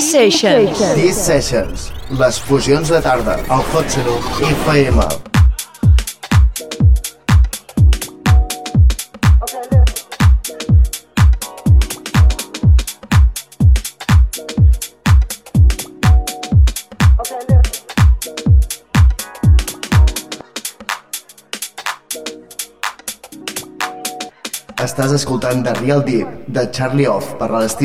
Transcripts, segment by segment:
Sessions. These Sessions, les fusions de tarda, al Hot Saloon FM. Estàs escoltant The Real Deep de Charlie Off per a les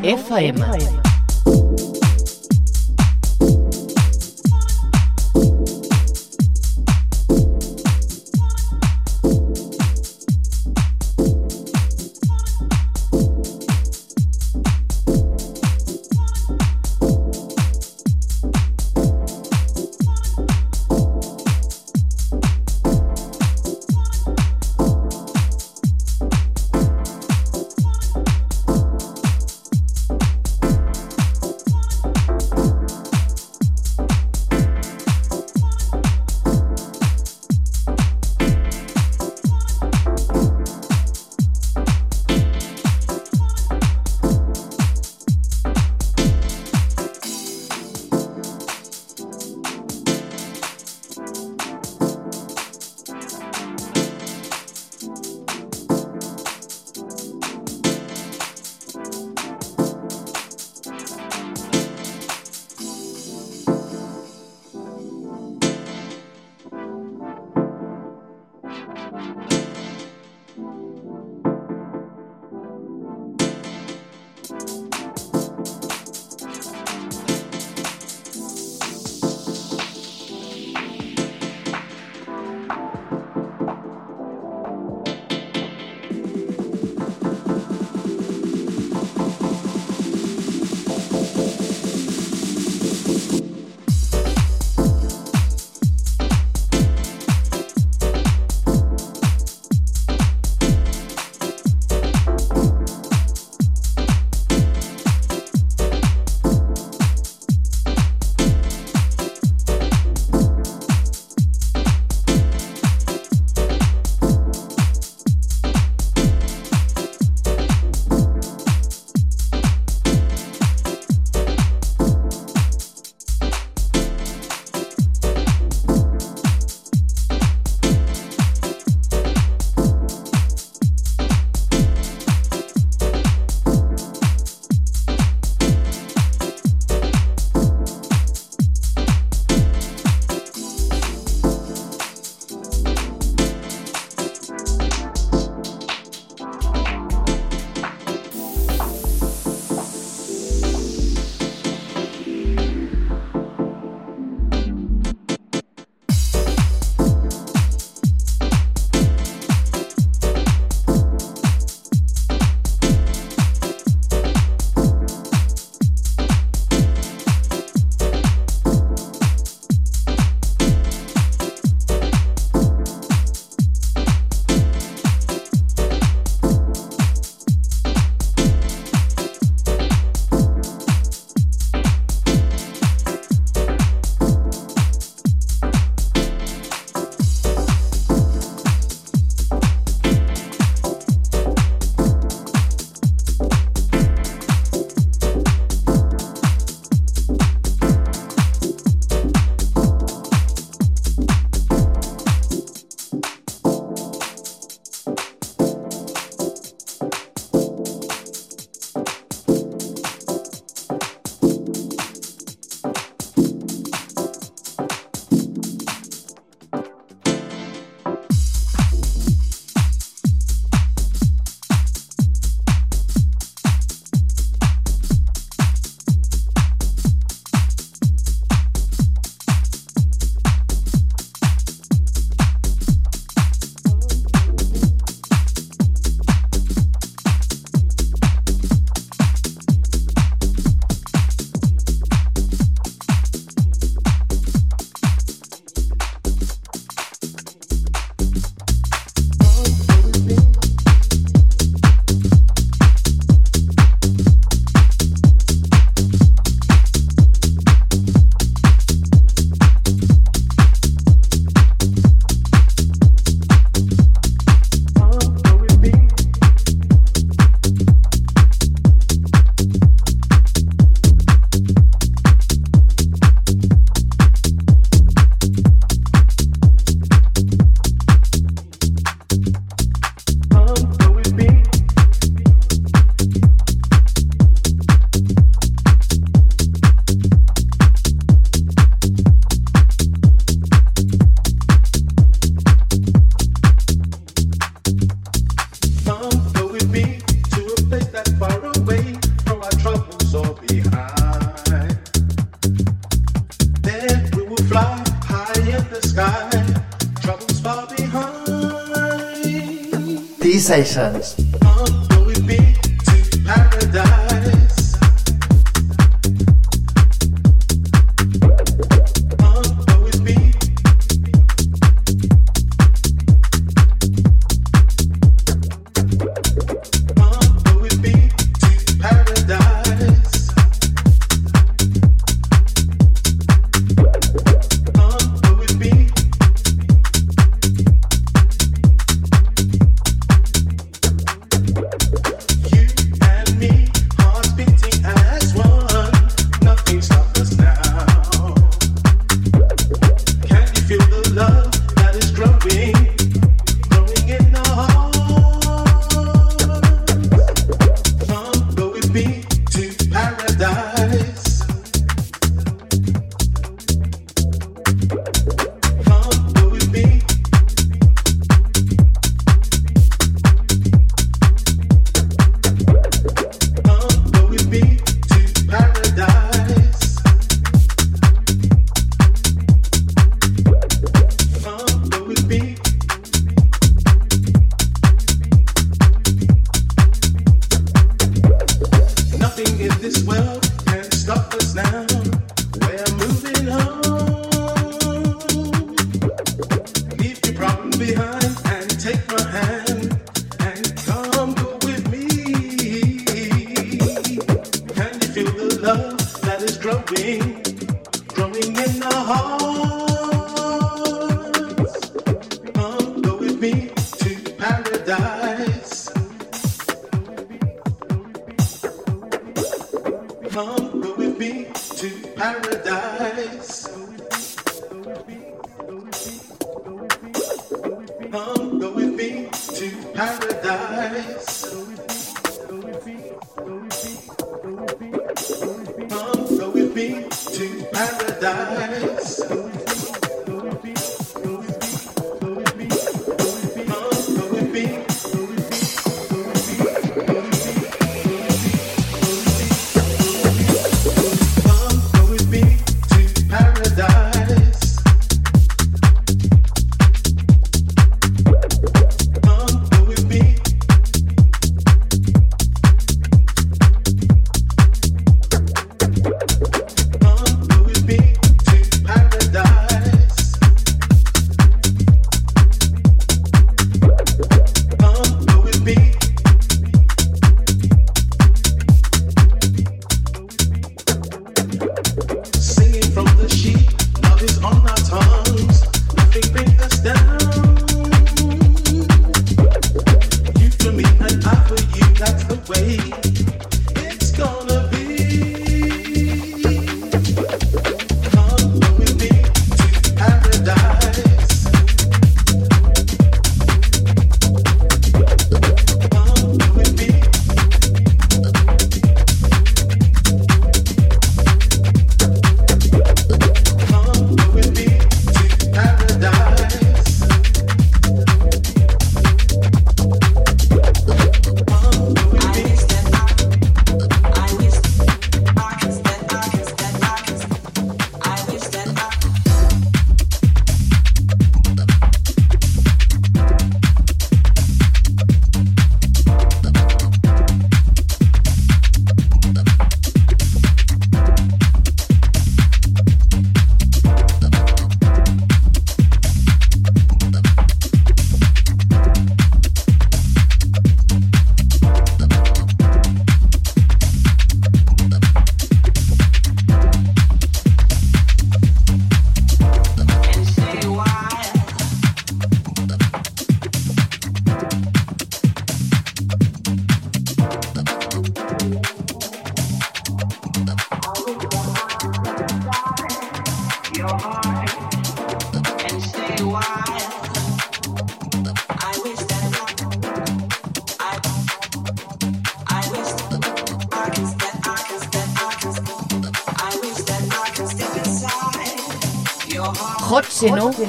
FM. FM.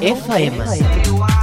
FM.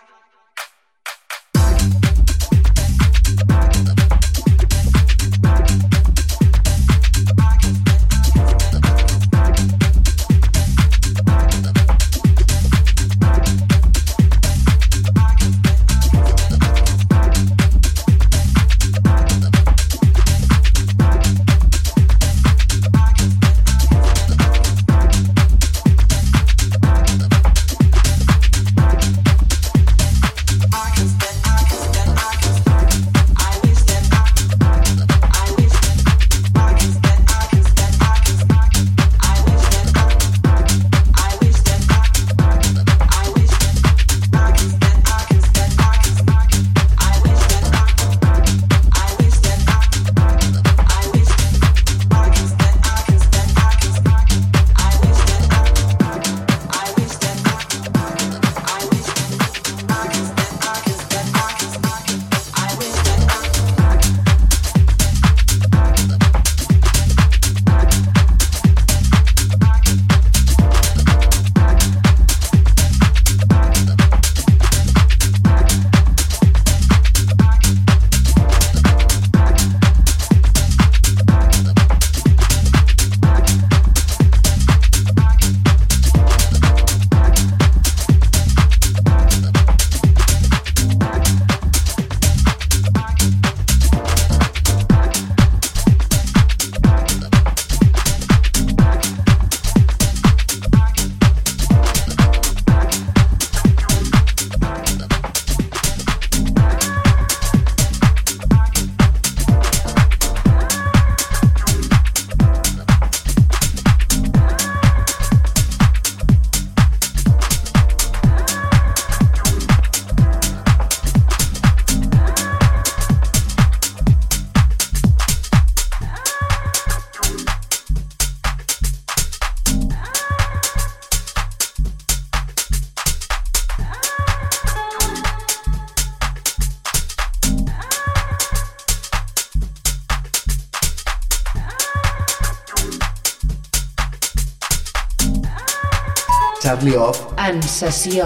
Carly Off en sessió.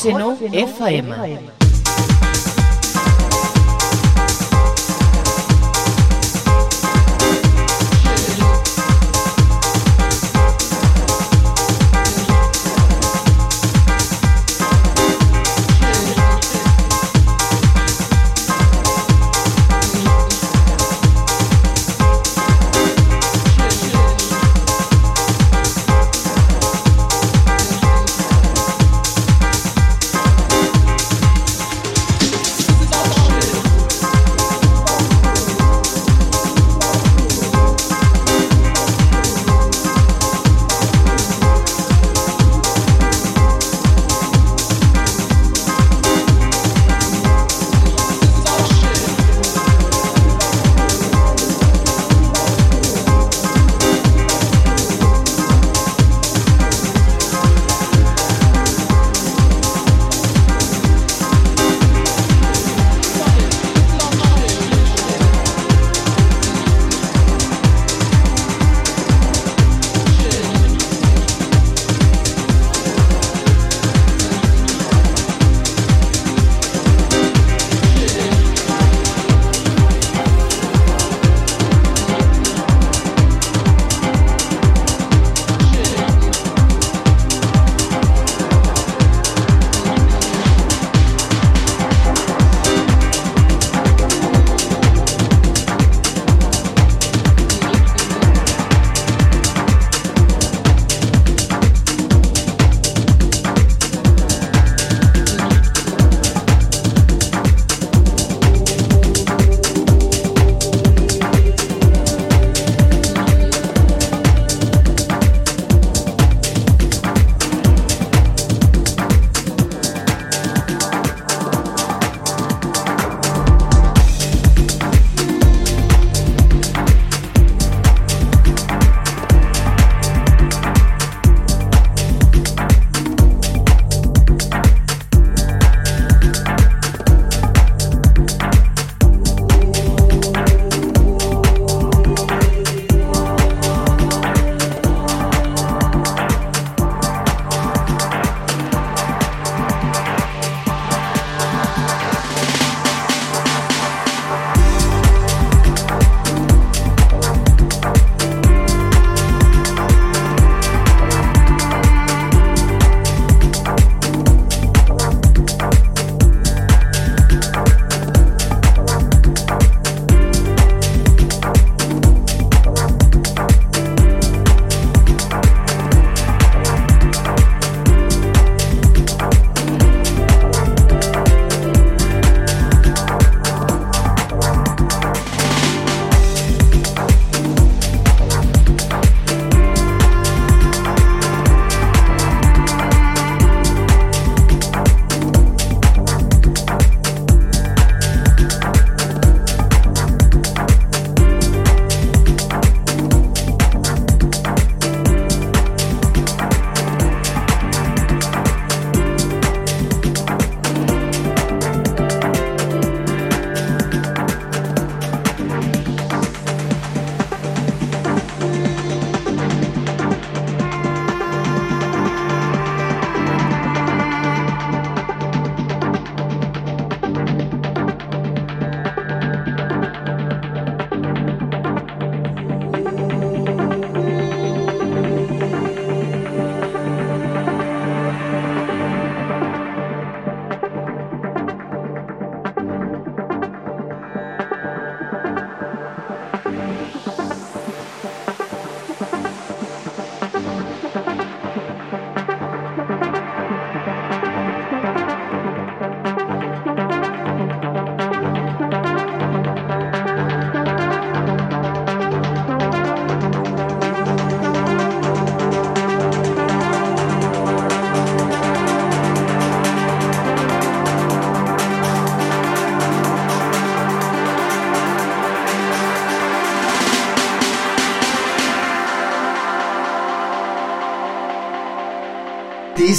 Senão, é FM.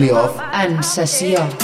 Charlie Off. En sessió.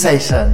Sessions.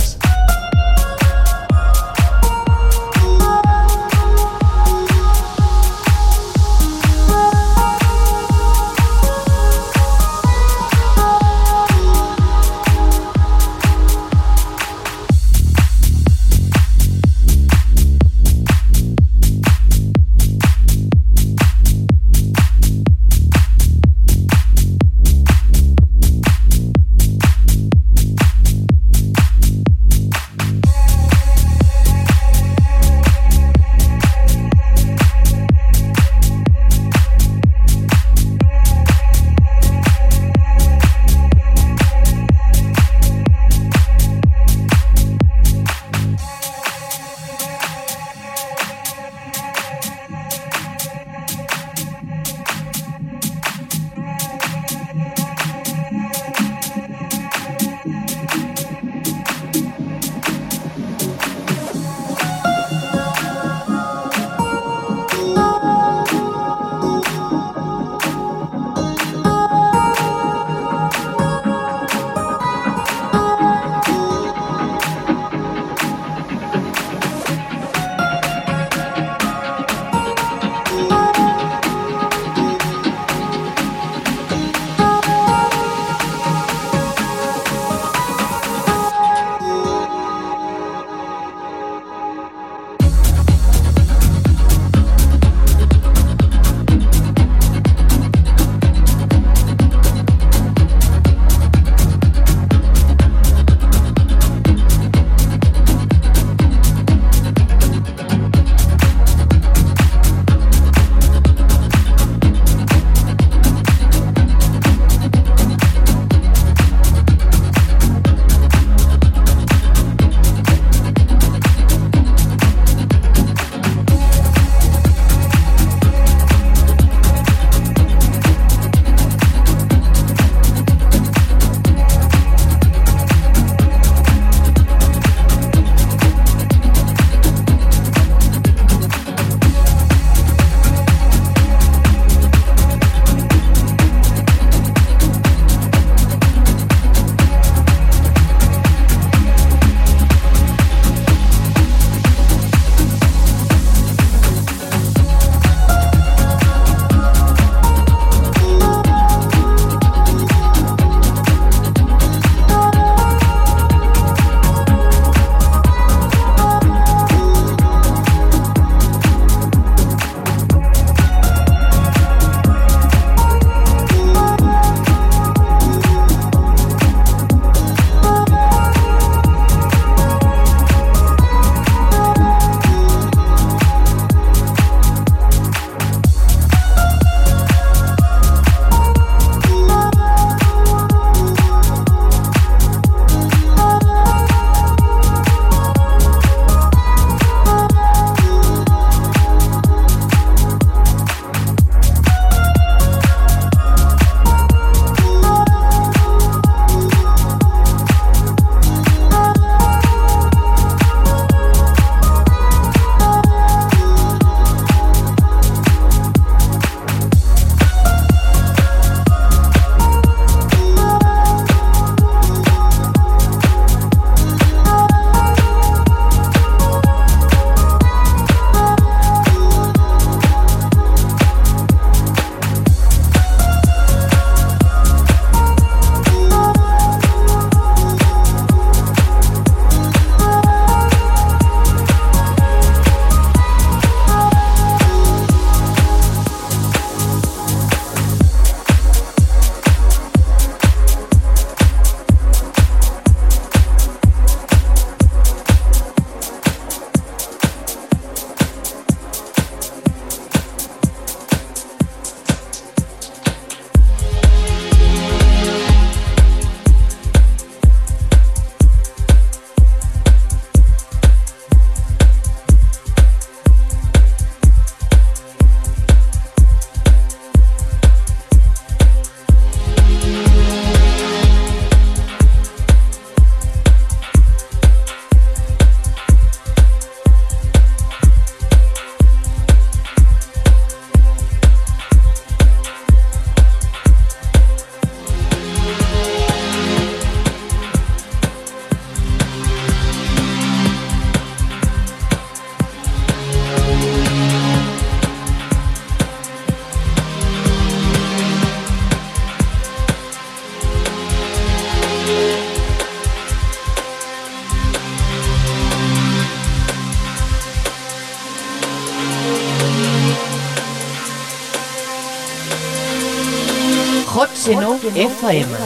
disclaimer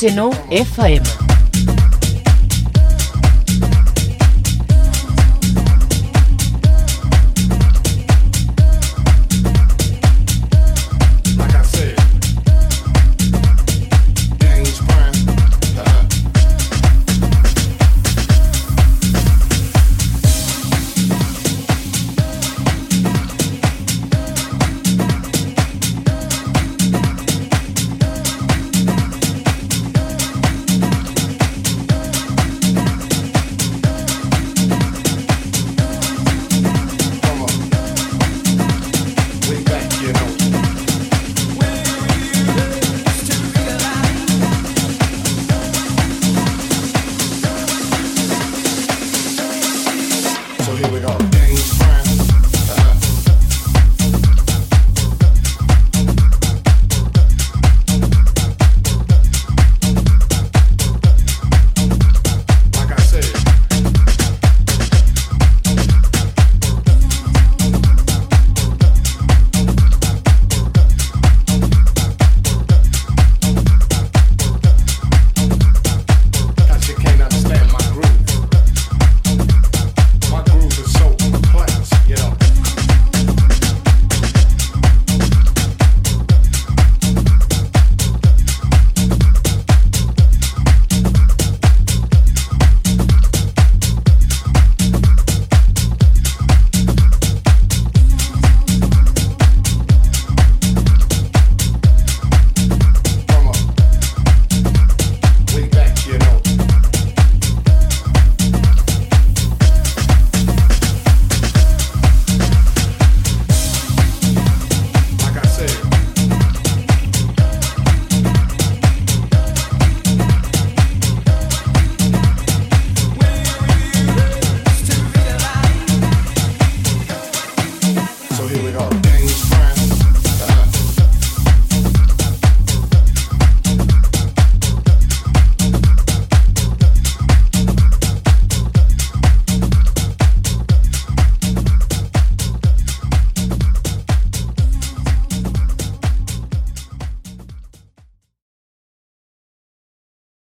Seno FM.